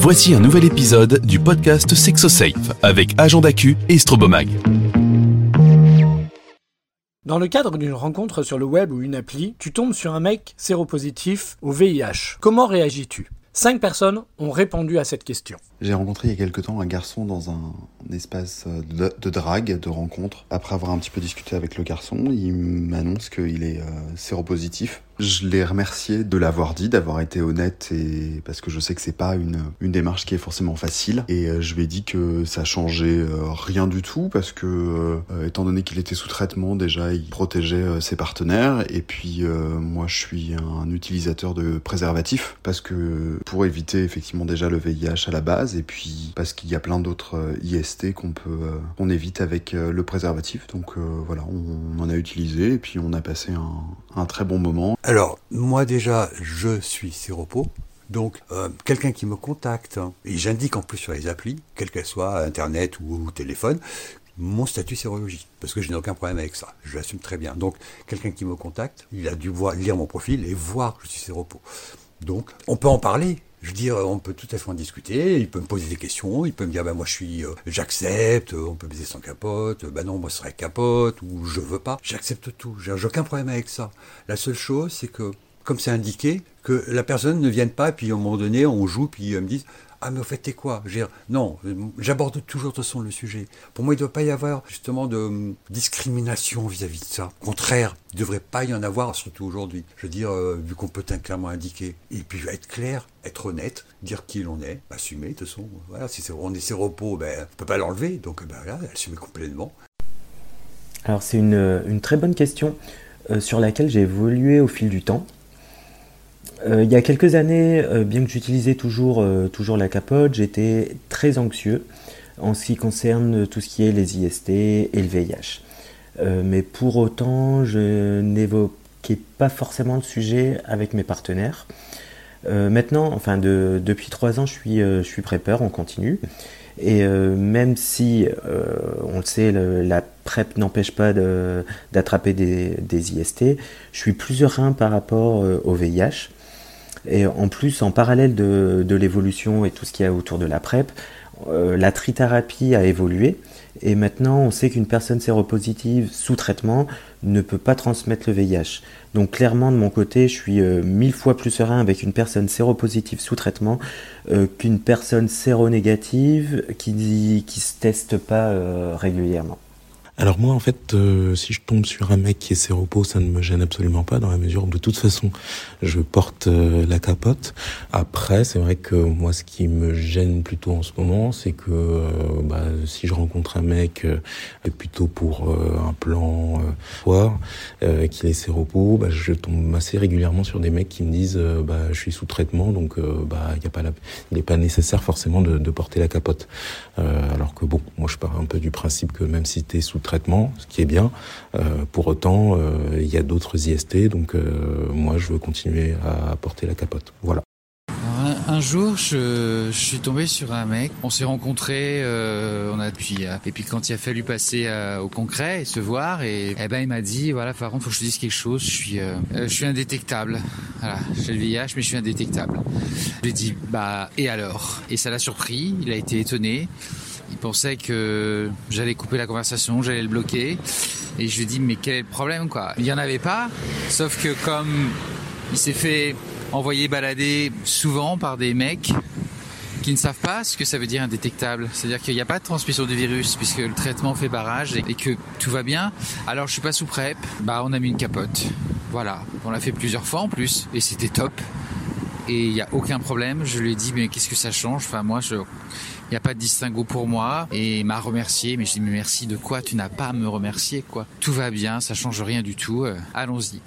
Voici un nouvel épisode du podcast SexoSafe avec Agent d'Acu et Strobomag. Dans le cadre d'une rencontre sur le web ou une appli, tu tombes sur un mec séropositif au VIH. Comment réagis-tu? Cinq personnes ont répondu à cette question. J'ai rencontré il y a quelque temps un garçon dans un espace de, de, drague, de rencontre. Après avoir un petit peu discuté avec le garçon, il m'annonce qu'il est euh, séropositif. Je l'ai remercié de l'avoir dit, d'avoir été honnête et parce que je sais que c'est pas une, une démarche qui est forcément facile. Et euh, je lui ai dit que ça changeait euh, rien du tout parce que euh, étant donné qu'il était sous traitement, déjà il protégeait euh, ses partenaires et puis euh, moi je suis un utilisateur de préservatifs parce que pour éviter effectivement déjà le VIH à la base et puis parce qu'il y a plein d'autres IST qu'on peut qu'on évite avec le préservatif. Donc voilà, on, on en a utilisé et puis on a passé un, un très bon moment. Alors, moi déjà, je suis séropo. Donc, euh, quelqu'un qui me contacte, hein, et j'indique en plus sur les applis, quelles qu'elles soient, Internet ou, téléphone, mon statut sérologique, parce que je n'ai aucun problème avec ça. Je l'assume très bien. Donc, quelqu'un qui me contacte, il a dû voir, lire mon profil et voir que je suis séropo. Donc, on peut en parler. Je veux dire, on peut tout à fait en discuter. Il peut me poser des questions. Il peut me dire, ben moi, je suis, euh, j'accepte. On peut baiser sans capote. Ben non, moi, ce serait capote ou je veux pas. J'accepte tout. J'ai aucun problème avec ça. La seule chose, c'est que, comme c'est indiqué, que la personne ne vienne pas, puis à un moment donné, on joue, puis elle me dise, ah mais au fait t'es quoi? Non, j'aborde toujours de toute façon le sujet. Pour moi il ne doit pas y avoir justement de hum, discrimination vis-à-vis -vis de ça. Au contraire, il ne devrait pas y en avoir, surtout aujourd'hui. Je veux dire, euh, vu qu'on peut clairement indiquer. Et puis être clair, être honnête, dire qui l'on est, assumer de toute façon. Voilà, si on est séropo, ben, on ne peut pas l'enlever, donc ben, assumer complètement. Alors c'est une, une, très bonne question euh, sur laquelle j'ai évolué au fil du temps. Euh, il y a quelques années, euh, bien que j'utilisais toujours, euh, toujours la capote, j'étais très anxieux en ce qui concerne tout ce qui est les IST et le VIH. mais pour autant, je n'évoquais pas forcément le sujet avec mes partenaires. maintenant, enfin de, depuis trois ans, je suis, je suis on continue. Et même si, on le sait, la PrEP n'empêche pas d'attraper des, des, IST, je suis plus serein par rapport au VIH. Et en plus, en parallèle de, l'évolution et tout ce qu'il y a autour de la PrEP, euh, la trithérapie a évolué. Et maintenant, on sait qu'une personne séropositive sous traitement ne peut pas transmettre le VIH. Donc clairement, de mon côté, je suis euh, mille fois plus serein avec une personne séropositive sous traitement euh, qu'une personne séronégative qui ne se teste pas régulièrement. Alors moi, en fait, euh, si je tombe sur un mec qui est séropo, ça ne me gêne absolument pas, dans la mesure où de toute façon, je porte euh, la capote. Après, c'est vrai que moi, ce qui me gêne plutôt en ce moment, c'est que euh, bah, si je rencontre un mec euh, plutôt pour euh, un plan soir, qu'il est séropo, bah, je tombe assez régulièrement sur des mecs qui me disent bah, je suis sous traitement, donc bah, a pas la... il n'est pas nécessaire forcément de, de porter la capote. alors que bon, moi, je pars un peu du principe que même si tu es sous ce qui est bien. Euh, pour autant, euh, il y a d'autres IST, donc euh, moi je veux continuer à porter la capote. Voilà. Un, jour, je, suis tombé sur un mec. On s'est rencontrés, on a puis et puis quand il a fallu passer au concret et se voir, et, eh ben il m'a dit voilà, par contre, faut que je te dise quelque chose. Je suis, je suis indétectable. Voilà, j'ai le VIH, mais je suis indétectable. Je lui ai dit bah et alors? Et ça l'a surpris. Il a été étonné. Il pensait que j'allais couper la conversation, j'allais le bloquer. Et je lui ai dit, mais quel est le problème, quoi? Il n'y en avait pas, sauf que comme il s'est fait envoyer balader souvent par des mecs qui ne savent pas ce que ça veut dire indétectable. C'est-à-dire qu'il n'y a pas de transmission du virus puisque le traitement fait barrage et que tout va bien. Alors je suis pas sous PrEP, bah on a mis une capote. Voilà, on l'a fait plusieurs fois en plus et c'était top. Et il n'y a aucun problème. Je lui ai dit mais qu'est-ce que ça change? Enfin moi je il n'y a pas de distinguo pour moi. Et m'a remercié. Mais je dis mais merci de quoi? Tu n'as pas à me remercier quoi. Tout va bien. Ça change rien du tout. Euh, allons-y